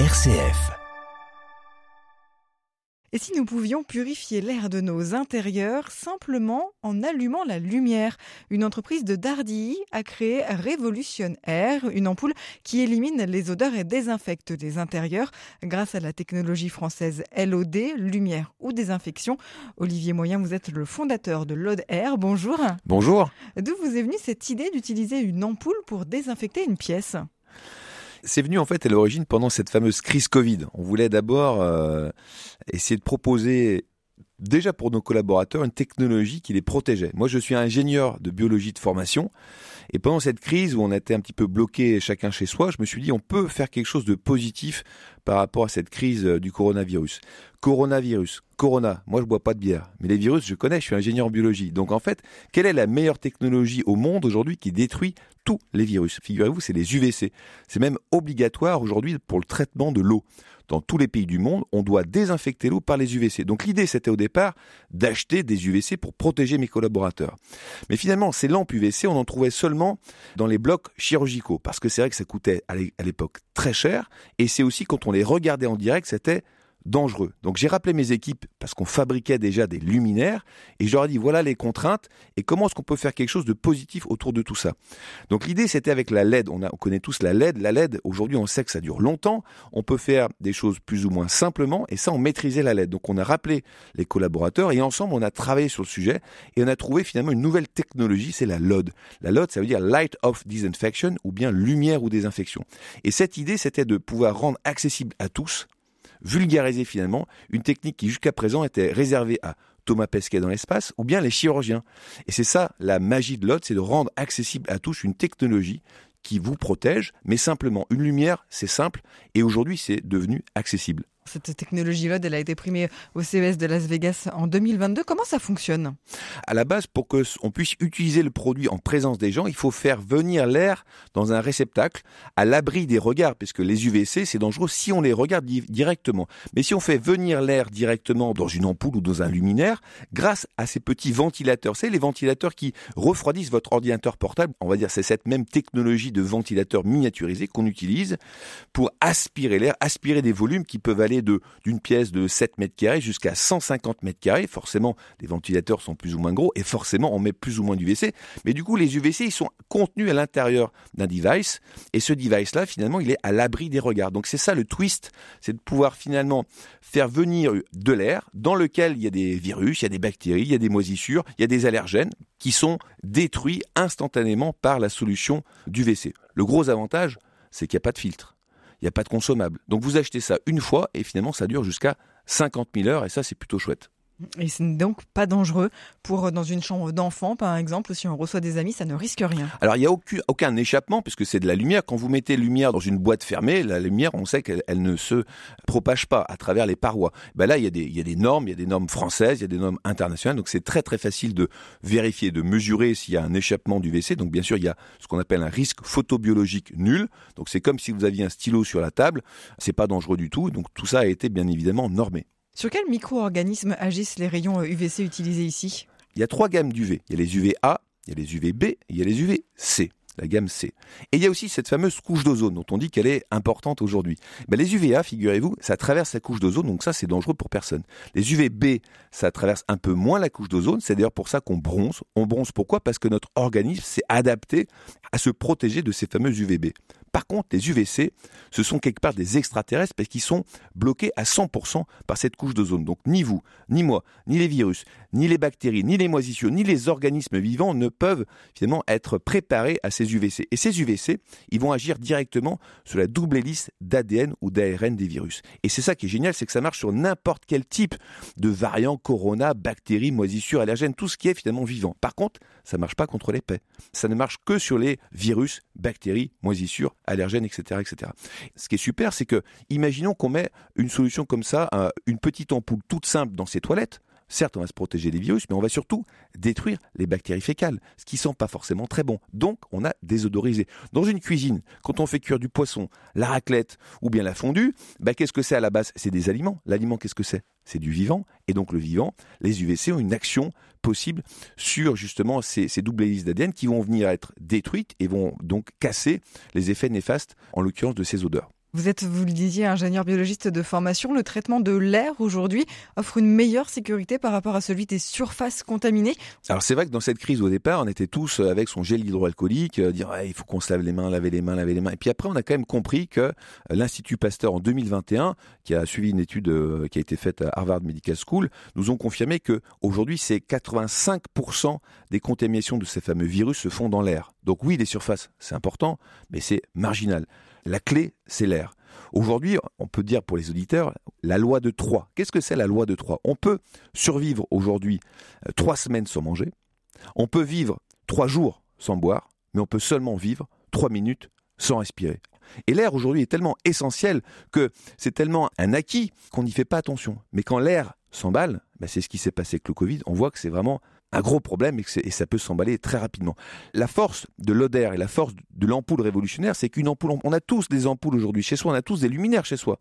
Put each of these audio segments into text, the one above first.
RCF. Et si nous pouvions purifier l'air de nos intérieurs simplement en allumant la lumière? Une entreprise de Dardilly a créé Revolution Air, une ampoule qui élimine les odeurs et désinfecte les intérieurs grâce à la technologie française LOD, lumière ou désinfection. Olivier Moyen, vous êtes le fondateur de LOD Air. Bonjour. Bonjour. D'où vous est venue cette idée d'utiliser une ampoule pour désinfecter une pièce? C'est venu en fait à l'origine pendant cette fameuse crise Covid. On voulait d'abord euh, essayer de proposer déjà pour nos collaborateurs une technologie qui les protégeait. Moi, je suis ingénieur de biologie de formation. Et pendant cette crise où on était un petit peu bloqué chacun chez soi, je me suis dit on peut faire quelque chose de positif par rapport à cette crise euh, du coronavirus. Coronavirus, corona, moi je bois pas de bière, mais les virus je connais, je suis ingénieur en biologie. Donc en fait, quelle est la meilleure technologie au monde aujourd'hui qui détruit tous les virus? Figurez-vous, c'est les UVC. C'est même obligatoire aujourd'hui pour le traitement de l'eau dans tous les pays du monde, on doit désinfecter l'eau par les UVC. Donc l'idée, c'était au départ d'acheter des UVC pour protéger mes collaborateurs. Mais finalement, ces lampes UVC, on en trouvait seulement dans les blocs chirurgicaux, parce que c'est vrai que ça coûtait à l'époque très cher, et c'est aussi quand on les regardait en direct, c'était dangereux. Donc j'ai rappelé mes équipes parce qu'on fabriquait déjà des luminaires et je leur ai dit voilà les contraintes et comment est-ce qu'on peut faire quelque chose de positif autour de tout ça. Donc l'idée c'était avec la LED, on, on connaît tous la LED, la LED aujourd'hui on sait que ça dure longtemps, on peut faire des choses plus ou moins simplement et ça on maîtrisait la LED. Donc on a rappelé les collaborateurs et ensemble on a travaillé sur le sujet et on a trouvé finalement une nouvelle technologie, c'est la LOD. La LOD ça veut dire Light of Disinfection ou bien lumière ou désinfection. Et cette idée c'était de pouvoir rendre accessible à tous vulgariser finalement une technique qui jusqu'à présent était réservée à Thomas Pesquet dans l'espace ou bien les chirurgiens. Et c'est ça la magie de l'autre, c'est de rendre accessible à tous une technologie qui vous protège, mais simplement une lumière, c'est simple, et aujourd'hui c'est devenu accessible. Cette technologie LOD, elle a été primée au CES de Las Vegas en 2022. Comment ça fonctionne? À la base, pour que on puisse utiliser le produit en présence des gens, il faut faire venir l'air dans un réceptacle à l'abri des regards, puisque les UVC, c'est dangereux si on les regarde directement. Mais si on fait venir l'air directement dans une ampoule ou dans un luminaire, grâce à ces petits ventilateurs, c'est les ventilateurs qui refroidissent votre ordinateur portable, on va dire c'est cette même technologie de ventilateur miniaturisé qu'on utilise pour aspirer l'air, aspirer des volumes qui peuvent aller d'une pièce de 7 mètres carrés jusqu'à 150 mètres carrés. Forcément, les ventilateurs sont plus ou moins gros et forcément, on met plus ou moins d'UVC. Mais du coup, les UVC, ils sont contenus à l'intérieur d'un device et ce device-là, finalement, il est à l'abri des regards. Donc c'est ça le twist, c'est de pouvoir finalement faire venir de l'air dans lequel il y a des virus, il y a des bactéries, il y a des moisissures, il y a des allergènes qui sont détruits instantanément par la solution d'UVC. Le gros avantage, c'est qu'il n'y a pas de filtre il n'y a pas de consommable. Donc vous achetez ça une fois et finalement ça dure jusqu'à 50 000 heures et ça c'est plutôt chouette. Et c'est donc pas dangereux pour euh, dans une chambre d'enfant, par exemple, si on reçoit des amis, ça ne risque rien. Alors il n'y a aucun, aucun échappement puisque c'est de la lumière. Quand vous mettez lumière dans une boîte fermée, la lumière, on sait qu'elle ne se propage pas à travers les parois. Ben là, il y, a des, il y a des normes, il y a des normes françaises, il y a des normes internationales, donc c'est très très facile de vérifier, de mesurer s'il y a un échappement du WC. Donc bien sûr, il y a ce qu'on appelle un risque photobiologique nul. Donc c'est comme si vous aviez un stylo sur la table, c'est pas dangereux du tout. Donc tout ça a été bien évidemment normé. Sur quels micro-organismes agissent les rayons UVC euh, utilisés ici? Il y a trois gammes d'UV. Il y a les UVA, il y a les UVB il y a les UVC la gamme C. Et il y a aussi cette fameuse couche d'ozone dont on dit qu'elle est importante aujourd'hui. Ben les UVA, figurez-vous, ça traverse la couche d'ozone, donc ça c'est dangereux pour personne. Les UVB, ça traverse un peu moins la couche d'ozone, c'est d'ailleurs pour ça qu'on bronze. On bronze pourquoi? Parce que notre organisme s'est adapté à se protéger de ces fameux UVB. Par contre, les UVC, ce sont quelque part des extraterrestres parce qu'ils sont bloqués à 100% par cette couche d'ozone. Donc ni vous, ni moi, ni les virus, ni les bactéries, ni les moisissures, ni les organismes vivants ne peuvent finalement être préparés à ces UVC. Et ces UVC, ils vont agir directement sur la double hélice d'ADN ou d'ARN des virus. Et c'est ça qui est génial, c'est que ça marche sur n'importe quel type de variant, corona, bactéries, moisissures, allergènes, tout ce qui est finalement vivant. Par contre, ça ne marche pas contre les paix. Ça ne marche que sur les virus, bactéries, moisissures, allergènes, etc., etc. Ce qui est super, c'est que, imaginons qu'on met une solution comme ça, une petite ampoule toute simple dans ses toilettes. Certes, on va se protéger des virus, mais on va surtout détruire les bactéries fécales, ce qui sent pas forcément très bon. Donc, on a désodorisé. Dans une cuisine, quand on fait cuire du poisson, la raclette ou bien la fondue, bah, qu'est-ce que c'est à la base? C'est des aliments. L'aliment, qu'est-ce que c'est? C'est du vivant. Et donc, le vivant, les UVC ont une action possible sur justement ces, ces doubles hélices d'ADN qui vont venir être détruites et vont donc casser les effets néfastes, en l'occurrence de ces odeurs. Vous êtes, vous le disiez, ingénieur biologiste de formation. Le traitement de l'air aujourd'hui offre une meilleure sécurité par rapport à celui des surfaces contaminées. Alors c'est vrai que dans cette crise au départ, on était tous avec son gel hydroalcoolique, euh, dire il faut qu'on se lave les mains, laver les mains, laver les mains. Et puis après, on a quand même compris que euh, l'Institut Pasteur en 2021, qui a suivi une étude euh, qui a été faite à Harvard Medical School, nous ont confirmé que aujourd'hui, c'est 85% des contaminations de ces fameux virus se font dans l'air. Donc oui, les surfaces, c'est important, mais c'est marginal. La clé, c'est l'air. Aujourd'hui, on peut dire pour les auditeurs, la loi de 3. Qu'est-ce que c'est la loi de 3 On peut survivre aujourd'hui euh, trois semaines sans manger, on peut vivre trois jours sans boire, mais on peut seulement vivre trois minutes sans respirer. Et l'air aujourd'hui est tellement essentiel que c'est tellement un acquis qu'on n'y fait pas attention. Mais quand l'air s'emballe, ben c'est ce qui s'est passé avec le Covid, on voit que c'est vraiment un gros problème et, ça peut s'emballer très rapidement. La force de l'ODER et la force de l'ampoule révolutionnaire, c'est qu'une ampoule, on a tous des ampoules aujourd'hui chez soi, on a tous des luminaires chez soi.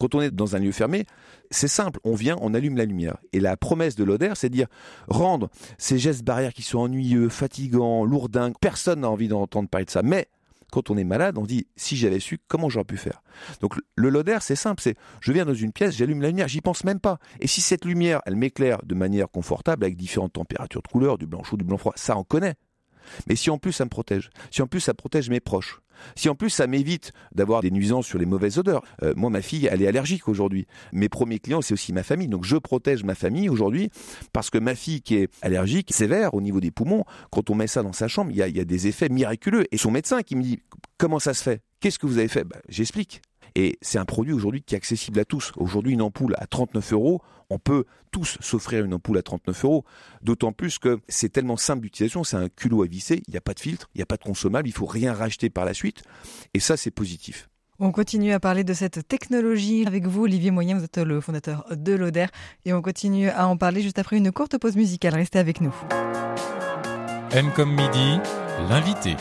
Quand on est dans un lieu fermé, c'est simple, on vient, on allume la lumière. Et la promesse de l'ODER, c'est de dire rendre ces gestes barrières qui sont ennuyeux, fatigants, lourdingues, personne n'a envie d'entendre parler de ça. Mais quand on est malade, on dit si j'avais su, comment j'aurais pu faire? Donc le LODER, c'est simple, c'est je viens dans une pièce, j'allume la lumière, j'y pense même pas. Et si cette lumière, elle m'éclaire de manière confortable avec différentes températures de couleur, du blanc chaud, du blanc froid, ça on connaît. Mais si en plus ça me protège, si en plus ça protège mes proches, si en plus ça m'évite d'avoir des nuisances sur les mauvaises odeurs, euh, moi ma fille elle est allergique aujourd'hui. Mes premiers clients c'est aussi ma famille, donc je protège ma famille aujourd'hui parce que ma fille qui est allergique, sévère au niveau des poumons, quand on met ça dans sa chambre, il y a, des effets miraculeux. Et son médecin qui me dit comment ça se fait? Qu'est-ce que vous avez fait? Bah, J'explique. Et c'est un produit aujourd'hui qui est accessible à tous. Aujourd'hui, une ampoule à 39 euros, on peut tous s'offrir une ampoule à 39 euros. D'autant plus que c'est tellement simple d'utilisation, c'est un culot à visser, il n'y a pas de filtre, il n'y a pas de consommable, il faut rien racheter par la suite. Et ça, c'est positif. On continue à parler de cette technologie avec vous, Olivier Moyen, vous êtes le fondateur de l'Oder, et on continue à en parler juste après une courte pause musicale. Restez avec nous. M comme midi, l'invité.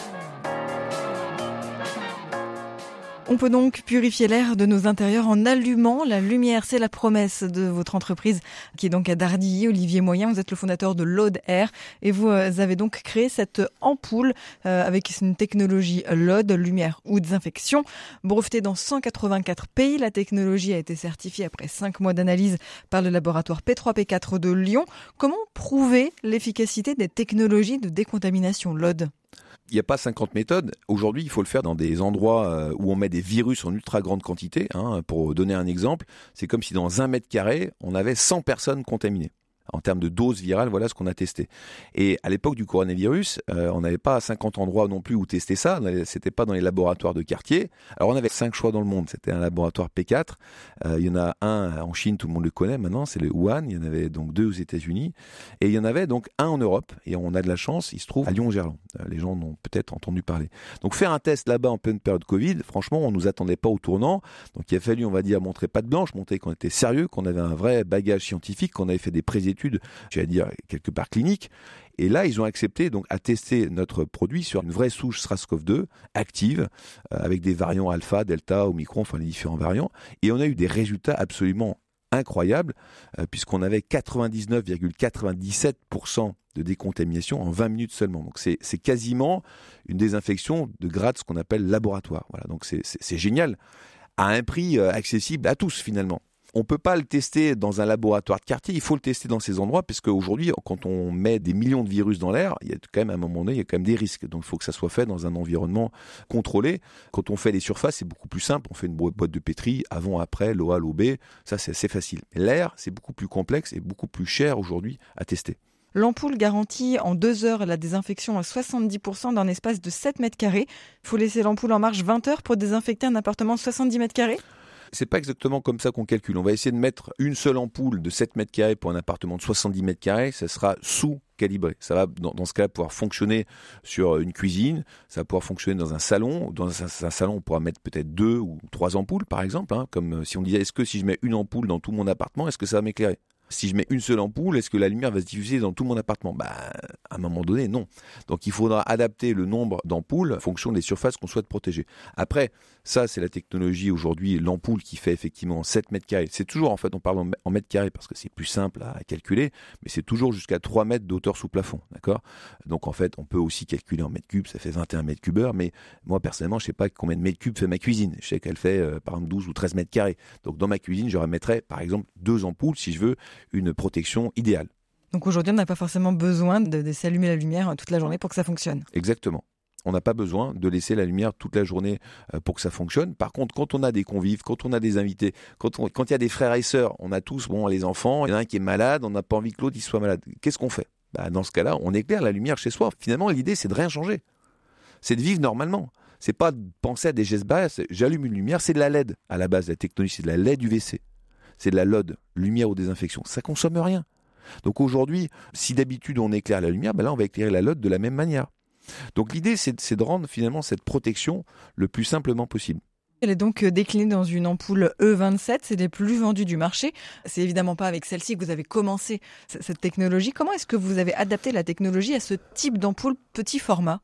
On peut donc purifier l'air de nos intérieurs en allumant la lumière. C'est la promesse de votre entreprise qui est donc à Dardilly. Olivier Moyen, vous êtes le fondateur de LOD Air et vous euh, avez donc créé cette ampoule euh, avec une technologie LOD, lumière ou désinfection. Brevetée dans 184 pays, la technologie a été certifiée après 5 mois d'analyse par le laboratoire P3P4 de Lyon. Comment prouver l'efficacité des technologies de décontamination LOD il n'y a pas 50 méthodes. Aujourd'hui, il faut le faire dans des endroits euh, où on met des virus en ultra grande quantité. Hein. Pour donner un exemple, c'est comme si dans un mètre carré, on avait 100 personnes contaminées en termes de dose virale, voilà ce qu'on a testé. Et à l'époque du coronavirus, euh, on n'avait pas 50 endroits non plus où tester ça. C'était pas dans les laboratoires de quartier. Alors on avait cinq choix dans le monde. C'était un laboratoire P4. Euh, il y en a un en Chine, tout le monde le connaît maintenant, c'est le Wuhan. Il y en avait donc deux aux États-Unis. Et il y en avait donc un en Europe. Et on a de la chance, il se trouve à Lyon-Gerland. Euh, les gens en ont peut-être entendu parler. Donc faire un test là-bas en pleine période Covid, franchement, on nous attendait pas au tournant. Donc il a fallu, on va dire, montrer pas de blanche, montrer qu'on était sérieux, qu'on avait un vrai bagage scientifique, qu'on avait fait des présétudes études, j'allais dire quelque part cliniques. Et là, ils ont accepté donc à tester notre produit sur une vraie souche SRAS-CoV-2 active, euh, avec des variants alpha, delta, omicron, enfin les différents variants. Et on a eu des résultats absolument incroyables, euh, puisqu'on avait 99,97% de décontamination en 20 minutes seulement. Donc c'est quasiment une désinfection de grade, ce qu'on appelle laboratoire. Voilà, donc c'est génial, à un prix euh, accessible à tous finalement on peut pas le tester dans un laboratoire de quartier, il faut le tester dans ces endroits, parce qu'aujourd'hui, quand on met des millions de virus dans l'air, il y a quand même à un moment donné, il y a quand même des risques. Donc il faut que ça soit fait dans un environnement contrôlé. Quand on fait les surfaces, c'est beaucoup plus simple. On fait une boîte de pétri, avant, après, l'OA, l'OB, ça c'est assez facile. L'air, c'est beaucoup plus complexe et beaucoup plus cher aujourd'hui à tester. L'ampoule garantit en deux heures la désinfection à 70% d'un espace de 7 mètres carrés. Il faut laisser l'ampoule en marche 20 heures pour désinfecter un appartement de 70 mètres carrés? C'est pas exactement comme ça qu'on calcule. On va essayer de mettre une seule ampoule de 7 mètres carrés pour un appartement de 70 mètres carrés. Ça sera sous-calibré. Ça va, dans, ce cas, pouvoir fonctionner sur une cuisine. Ça va pouvoir fonctionner dans un salon. Dans un, salon, on pourra mettre peut-être deux ou trois ampoules, par exemple. Hein, comme euh, si on disait, est-ce que si je mets une ampoule dans tout mon appartement, est-ce que ça va m'éclairer? Si je mets une seule ampoule, est-ce que la lumière va se diffuser dans tout mon appartement? Bah, à un moment donné, non. Donc il faudra adapter le nombre d'ampoules en fonction des surfaces qu'on souhaite protéger. Après, ça, c'est la technologie aujourd'hui, l'ampoule qui fait effectivement 7 mètres carrés. C'est toujours, en fait, on parle en mètres carrés parce que c'est plus simple à calculer, mais c'est toujours jusqu'à 3 mètres d'auteur sous plafond, Donc en fait, on peut aussi calculer en mètres cubes, ça fait 21 mètres cubes mais moi personnellement, je sais pas combien de mètres cubes fait ma cuisine. Je sais qu'elle fait euh, par exemple 12 ou 13 mètres carrés. Donc dans ma cuisine, je remettrais par exemple deux ampoules si je veux une protection idéale. Donc aujourd'hui, on n'a pas forcément besoin de, s'allumer la lumière euh, toute la journée pour que ça fonctionne. Exactement. On n'a pas besoin de laisser la lumière toute la journée euh, pour que ça fonctionne. Par contre, quand on a des convives, quand on a des invités, quand, quand il y a des frères et sœurs, on a tous, bon, les enfants, il y en a un qui est malade, on n'a pas envie que l'autre soit malade. Qu'est-ce qu'on fait? Bah, Dans ce cas-là, on éclaire la lumière chez soi. Finalement, l'idée, c'est de rien changer. C'est de vivre normalement. C'est pas de penser à des gestes barrières. J'allume une lumière, c'est de la LED à la base. La technologie, c'est de la LED UVC c'est de la LOD, lumière aux désinfections. Ça consomme rien. Donc aujourd'hui, si d'habitude on éclaire la lumière, ben là on va éclairer la LOD de la même manière. Donc l'idée c'est de rendre finalement cette protection le plus simplement possible. Elle est donc déclinée dans une ampoule E27, c'est des plus vendues du marché. C'est évidemment pas avec celle-ci que vous avez commencé cette technologie. Comment est-ce que vous avez adapté la technologie à ce type d'ampoule petit format?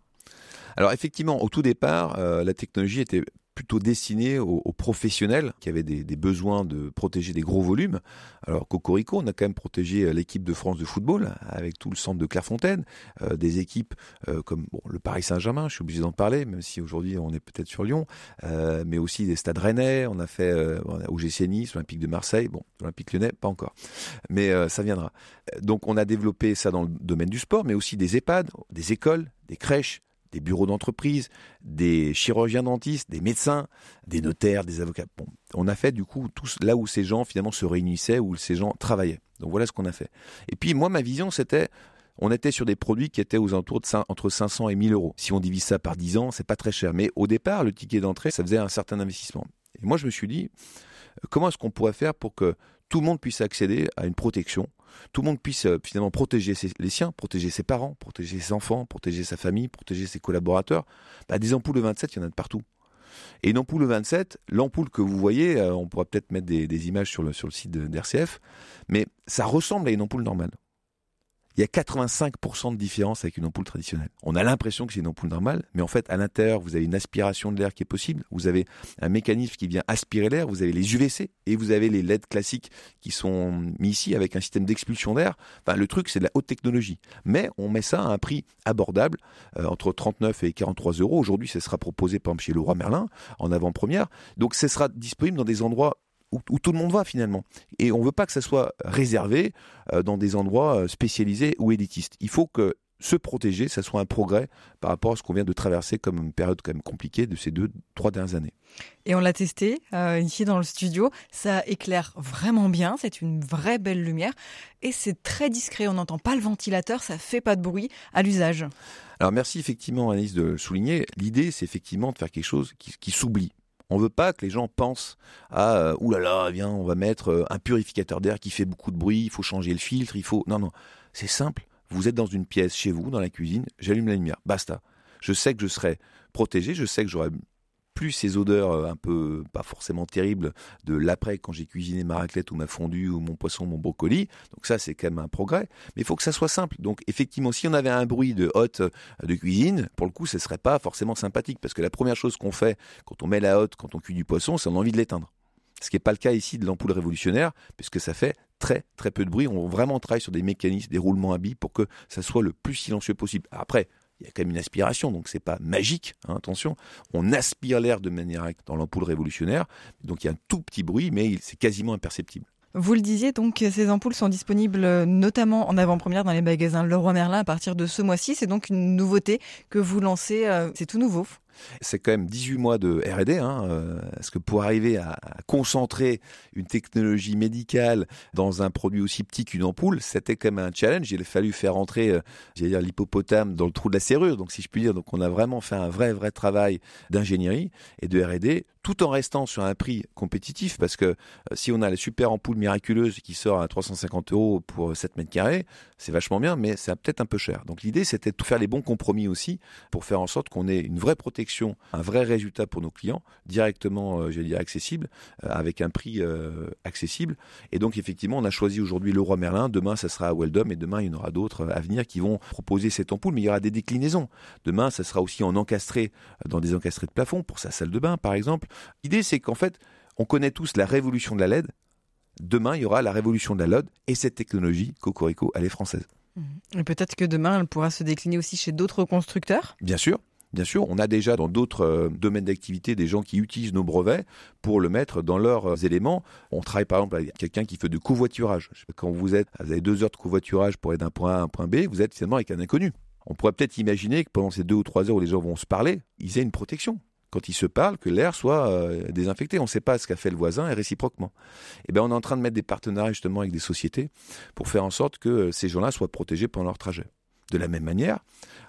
Alors effectivement, au tout départ, euh, la technologie était plutôt destiné aux, professionnels qui avaient des, besoins de protéger des gros volumes. Alors Cocorico, on a quand même protégé euh, l'équipe de France de football avec tout le centre de Clairefontaine, euh, des équipes euh, comme le Paris Saint-Germain, je suis obligé d'en parler, même si aujourd'hui on est peut-être sur Lyon, mais aussi des stades rennais, on a fait OGC Nice, l'Olympique de Marseille, bon, l'Olympique lyonnais, pas encore, mais ça viendra. Donc on a développé ça dans le domaine du sport, mais aussi des EHPAD, des écoles, des crèches, des bureaux d'entreprise, des chirurgiens dentistes, des médecins, des notaires, des avocats. On a fait du coup tout là où ces gens finalement se réunissaient, où ces gens travaillaient. Donc voilà ce qu'on a fait. Et puis moi, ma vision, c'était, on était sur des produits qui étaient aux alentours de entre 500 et 1000 euros. Si on divise ça par 10 ans, c'est pas très cher. Mais au départ, le ticket d'entrée, ça faisait un certain investissement. Et moi, je me suis dit, euh, comment est-ce qu'on pourrait faire pour que tout le monde puisse accéder à une protection tout le monde puisse euh, finalement protéger les siens, protéger ses parents, protéger ses enfants, protéger sa famille, protéger ses collaborateurs. Bah, des ampoules de 27, il y en a de partout. Et une ampoule de 27, l'ampoule que vous voyez, euh, on pourra peut-être mettre des, images sur le, sur le site d'RCF, mais ça ressemble à une ampoule normale il y a 85% de différence avec une ampoule traditionnelle. On a l'impression que c'est une ampoule normale, mais en fait, à l'intérieur, vous avez une aspiration de l'air qui est possible. Vous avez un mécanisme qui vient aspirer l'air. Vous avez les UVC et vous avez les LED classiques qui sont mis ici avec un système d'expulsion d'air. Enfin, le truc, c'est de la haute technologie. Mais on met ça à un prix abordable, euh, entre 39 et 43 euros. Aujourd'hui, ce sera proposé, par exemple, chez Leroy Merlin, en avant-première. Donc, ce sera disponible dans des endroits où, tout le monde va finalement. Et on ne veut pas que ça soit réservé euh, dans des endroits euh, spécialisés ou élitistes. Il faut que se protéger, ça soit un progrès par rapport à ce qu'on vient de traverser comme une période quand même compliquée de ces deux, trois dernières années. Et on l'a testé euh, ici dans le studio. Ça éclaire vraiment bien. C'est une vraie belle lumière. Et c'est très discret. On n'entend pas le ventilateur. Ça fait pas de bruit à l'usage. Alors merci effectivement Annelise de souligner. L'idée c'est effectivement de faire quelque chose qui, qui s'oublie. On veut pas que les gens pensent à euh, là là, viens, on va mettre euh, un purificateur d'air qui fait beaucoup de bruit, il faut changer le filtre, il faut non non, c'est simple. Vous êtes dans une pièce chez vous, dans la cuisine, j'allume la lumière, basta. Je sais que je serai protégé, je sais que j'aurai plus ces odeurs euh, un peu pas forcément terribles de l'après quand j'ai cuisiné ma raclette ou ma fondue ou mon poisson, mon brocoli. Donc ça c'est quand même un progrès, mais il faut que ça soit simple. Donc effectivement, si on avait un bruit de hotte euh, de cuisine, pour le coup, ce serait pas forcément sympathique parce que la première chose qu'on fait quand on met la hotte, quand on cuit du poisson, c'est on a envie de l'éteindre. Ce qui n'est pas le cas ici de l'ampoule révolutionnaire, puisque ça fait très très peu de bruit. On vraiment travaille sur des mécanismes, des roulements à billes pour que ça soit le plus silencieux possible. Après, il y a quand même une aspiration, donc c'est pas magique, hein, attention. On aspire l'air de manière dans l'ampoule révolutionnaire, donc il y a un tout petit bruit, mais c'est quasiment imperceptible. Vous le disiez, donc ces ampoules sont disponibles euh, notamment en avant-première dans les magasins Leroy Merlin à partir de ce mois-ci. C'est donc une nouveauté que vous lancez, euh, c'est tout nouveau. C'est quand même 18 mois de R&D, hein, euh, parce que pour arriver à, concentrer une technologie médicale dans un produit aussi petit qu'une ampoule, c'était quand même un challenge. Il a fallu faire entrer, euh, l'hippopotame dans le trou de la serrure, donc si je puis dire. Donc on a vraiment fait un vrai, vrai travail d'ingénierie et de R&D tout en restant sur un prix compétitif, parce que euh, si on a la super ampoule miraculeuse qui sort à 350 euros pour 7 mètres carrés, c'est vachement bien, mais c'est peut-être un peu cher. Donc l'idée, c'était de faire les bons compromis aussi, pour faire en sorte qu'on ait une vraie protection un vrai résultat pour nos clients, directement, euh, dire, accessible, euh, avec un prix euh, accessible. Et donc, effectivement, on a choisi aujourd'hui le Roi Merlin. Demain, ça sera à Weldom et demain, il y en aura d'autres à venir qui vont proposer cette ampoule, mais il y aura des déclinaisons. Demain, ça sera aussi en encastré, dans des encastrés de plafond, pour sa salle de bain, par exemple. L'idée, c'est qu'en fait, on connaît tous la révolution de la LED. Demain, il y aura la révolution de la LED et cette technologie, Cocorico, elle est française. Et peut-être que demain, elle pourra se décliner aussi chez d'autres constructeurs? Bien sûr. Bien sûr, on a déjà dans d'autres euh, domaines d'activité des gens qui utilisent nos brevets pour le mettre dans leurs euh, éléments. On travaille par exemple avec quelqu'un qui fait de covoiturage. Quand vous êtes, vous avez deux heures de covoiturage pour aller d'un point A à un point B, vous êtes finalement avec un inconnu. On pourrait peut-être imaginer que pendant ces deux ou trois heures où les gens vont se parler, ils aient une protection quand ils se parlent, que l'air soit euh, désinfecté. On ne sait pas ce qu'a fait le voisin et réciproquement. Eh bien, on est en train de mettre des partenariats justement avec des sociétés pour faire en sorte que ces gens-là soient protégés pendant leur trajet. De la même manière,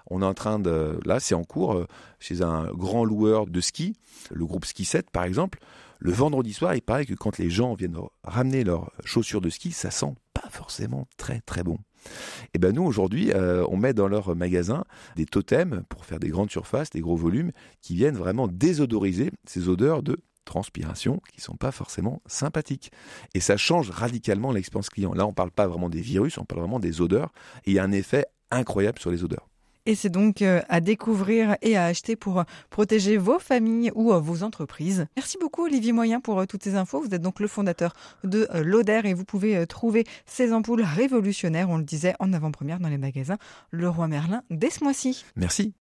on est en train de, là, c'est en cours euh, chez un grand loueur de ski, le groupe Ski 7 par exemple. Le vendredi soir, il paraît que quand les gens viennent ramener leurs chaussures de ski, ça sent pas forcément très très bon. Et eh ben nous aujourd'hui, euh, on met dans leur magasin des totems pour faire des grandes surfaces, des gros volumes, qui viennent vraiment désodoriser ces odeurs de transpiration qui sont pas forcément sympathiques. Et ça change radicalement l'expérience client. Là, on parle pas vraiment des virus, on parle vraiment des odeurs. Et il y a un effet incroyable sur les odeurs. Et c'est donc euh, à découvrir et à acheter pour euh, protéger vos familles ou euh, vos entreprises. Merci beaucoup Olivier Moyen pour toutes ces infos. Vous êtes donc le fondateur de Loder et vous pouvez trouver ces ampoules révolutionnaires, on le disait en avant-première dans les magasins Leroy Merlin dès ce mois-ci. Merci.